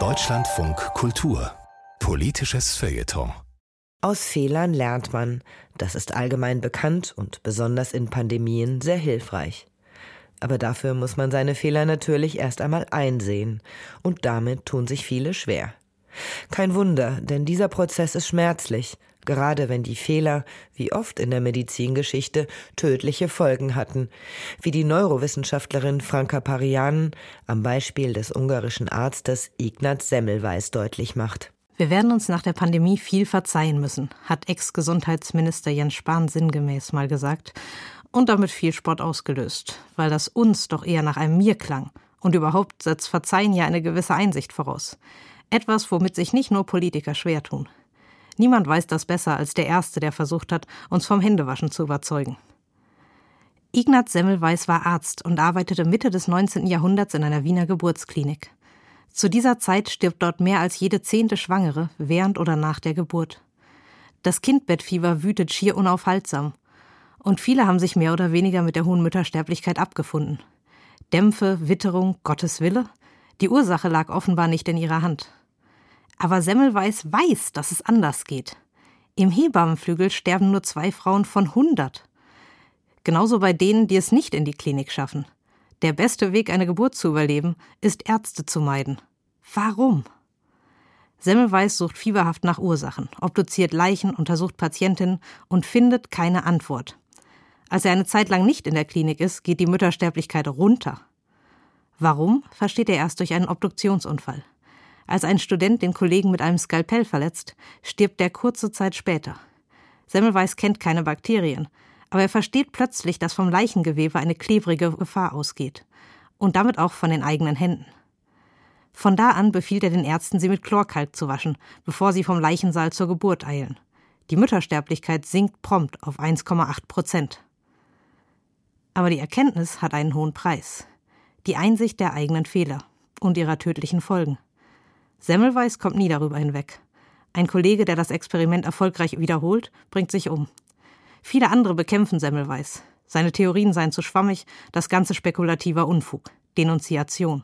Deutschlandfunk Kultur Politisches Feuilleton aus Fehlern lernt man. Das ist allgemein bekannt und besonders in Pandemien sehr hilfreich. Aber dafür muss man seine Fehler natürlich erst einmal einsehen. Und damit tun sich viele schwer. Kein Wunder, denn dieser Prozess ist schmerzlich, gerade wenn die Fehler, wie oft in der Medizingeschichte, tödliche Folgen hatten, wie die Neurowissenschaftlerin Franka Parian am Beispiel des ungarischen Arztes Ignaz Semmelweis deutlich macht. Wir werden uns nach der Pandemie viel verzeihen müssen, hat Ex-Gesundheitsminister Jens Spahn sinngemäß mal gesagt und damit viel Spott ausgelöst, weil das uns doch eher nach einem Mir klang. Und überhaupt setzt Verzeihen ja eine gewisse Einsicht voraus. Etwas, womit sich nicht nur Politiker schwer tun. Niemand weiß das besser als der Erste, der versucht hat, uns vom Händewaschen zu überzeugen. Ignaz Semmelweis war Arzt und arbeitete Mitte des 19. Jahrhunderts in einer Wiener Geburtsklinik. Zu dieser Zeit stirbt dort mehr als jede zehnte Schwangere während oder nach der Geburt. Das Kindbettfieber wütet schier unaufhaltsam. Und viele haben sich mehr oder weniger mit der hohen Müttersterblichkeit abgefunden. Dämpfe, Witterung, Gottes Wille? Die Ursache lag offenbar nicht in ihrer Hand. Aber Semmelweis weiß, dass es anders geht. Im Hebammenflügel sterben nur zwei Frauen von hundert. Genauso bei denen, die es nicht in die Klinik schaffen. Der beste Weg, eine Geburt zu überleben, ist Ärzte zu meiden. Warum? Semmelweis sucht fieberhaft nach Ursachen, obduziert Leichen, untersucht Patientinnen und findet keine Antwort. Als er eine Zeit lang nicht in der Klinik ist, geht die Müttersterblichkeit runter. Warum, versteht er erst durch einen Obduktionsunfall. Als ein Student den Kollegen mit einem Skalpell verletzt, stirbt der kurze Zeit später. Semmelweis kennt keine Bakterien, aber er versteht plötzlich, dass vom Leichengewebe eine klebrige Gefahr ausgeht. Und damit auch von den eigenen Händen. Von da an befiehlt er den Ärzten, sie mit Chlorkalk zu waschen, bevor sie vom Leichensaal zur Geburt eilen. Die Müttersterblichkeit sinkt prompt auf 1,8 Prozent. Aber die Erkenntnis hat einen hohen Preis. Die Einsicht der eigenen Fehler und ihrer tödlichen Folgen. Semmelweis kommt nie darüber hinweg. Ein Kollege, der das Experiment erfolgreich wiederholt, bringt sich um. Viele andere bekämpfen Semmelweis. Seine Theorien seien zu schwammig, das ganze spekulativer Unfug, Denunziation.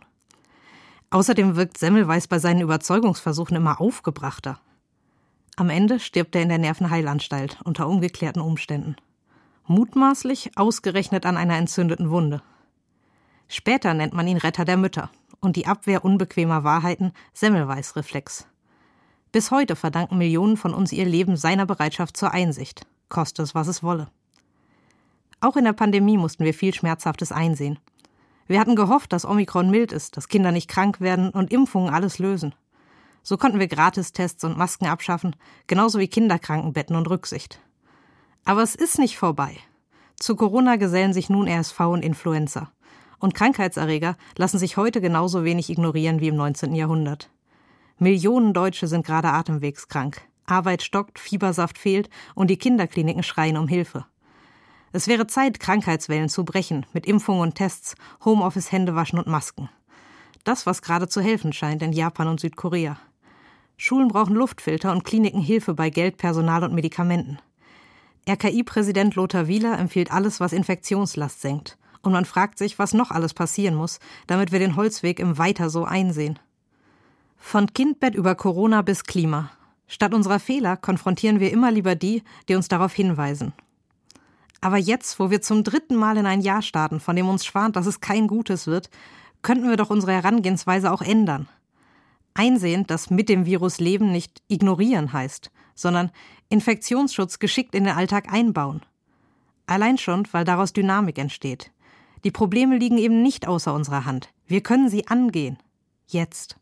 Außerdem wirkt Semmelweis bei seinen Überzeugungsversuchen immer aufgebrachter. Am Ende stirbt er in der Nervenheilanstalt unter ungeklärten Umständen. Mutmaßlich ausgerechnet an einer entzündeten Wunde. Später nennt man ihn Retter der Mütter und die Abwehr unbequemer Wahrheiten Semmelweis-Reflex. Bis heute verdanken Millionen von uns ihr Leben seiner Bereitschaft zur Einsicht koste es, was es wolle. Auch in der Pandemie mussten wir viel Schmerzhaftes einsehen. Wir hatten gehofft, dass Omikron mild ist, dass Kinder nicht krank werden und Impfungen alles lösen. So konnten wir Gratistests und Masken abschaffen, genauso wie Kinderkrankenbetten und Rücksicht. Aber es ist nicht vorbei. Zu Corona gesellen sich nun RSV und Influenza. Und Krankheitserreger lassen sich heute genauso wenig ignorieren wie im 19. Jahrhundert. Millionen Deutsche sind gerade atemwegskrank. Arbeit stockt, Fiebersaft fehlt und die Kinderkliniken schreien um Hilfe. Es wäre Zeit, Krankheitswellen zu brechen, mit Impfungen und Tests, Homeoffice, Händewaschen und Masken. Das, was gerade zu helfen scheint in Japan und Südkorea. Schulen brauchen Luftfilter und Kliniken Hilfe bei Geld, Personal und Medikamenten. RKI-Präsident Lothar Wieler empfiehlt alles, was Infektionslast senkt. Und man fragt sich, was noch alles passieren muss, damit wir den Holzweg im Weiter so einsehen. Von Kindbett über Corona bis Klima. Statt unserer Fehler konfrontieren wir immer lieber die, die uns darauf hinweisen. Aber jetzt, wo wir zum dritten Mal in ein Jahr starten, von dem uns schwant, dass es kein Gutes wird, könnten wir doch unsere Herangehensweise auch ändern. Einsehen, dass mit dem Virus leben nicht ignorieren heißt, sondern Infektionsschutz geschickt in den Alltag einbauen. Allein schon, weil daraus Dynamik entsteht. Die Probleme liegen eben nicht außer unserer Hand. Wir können sie angehen. Jetzt.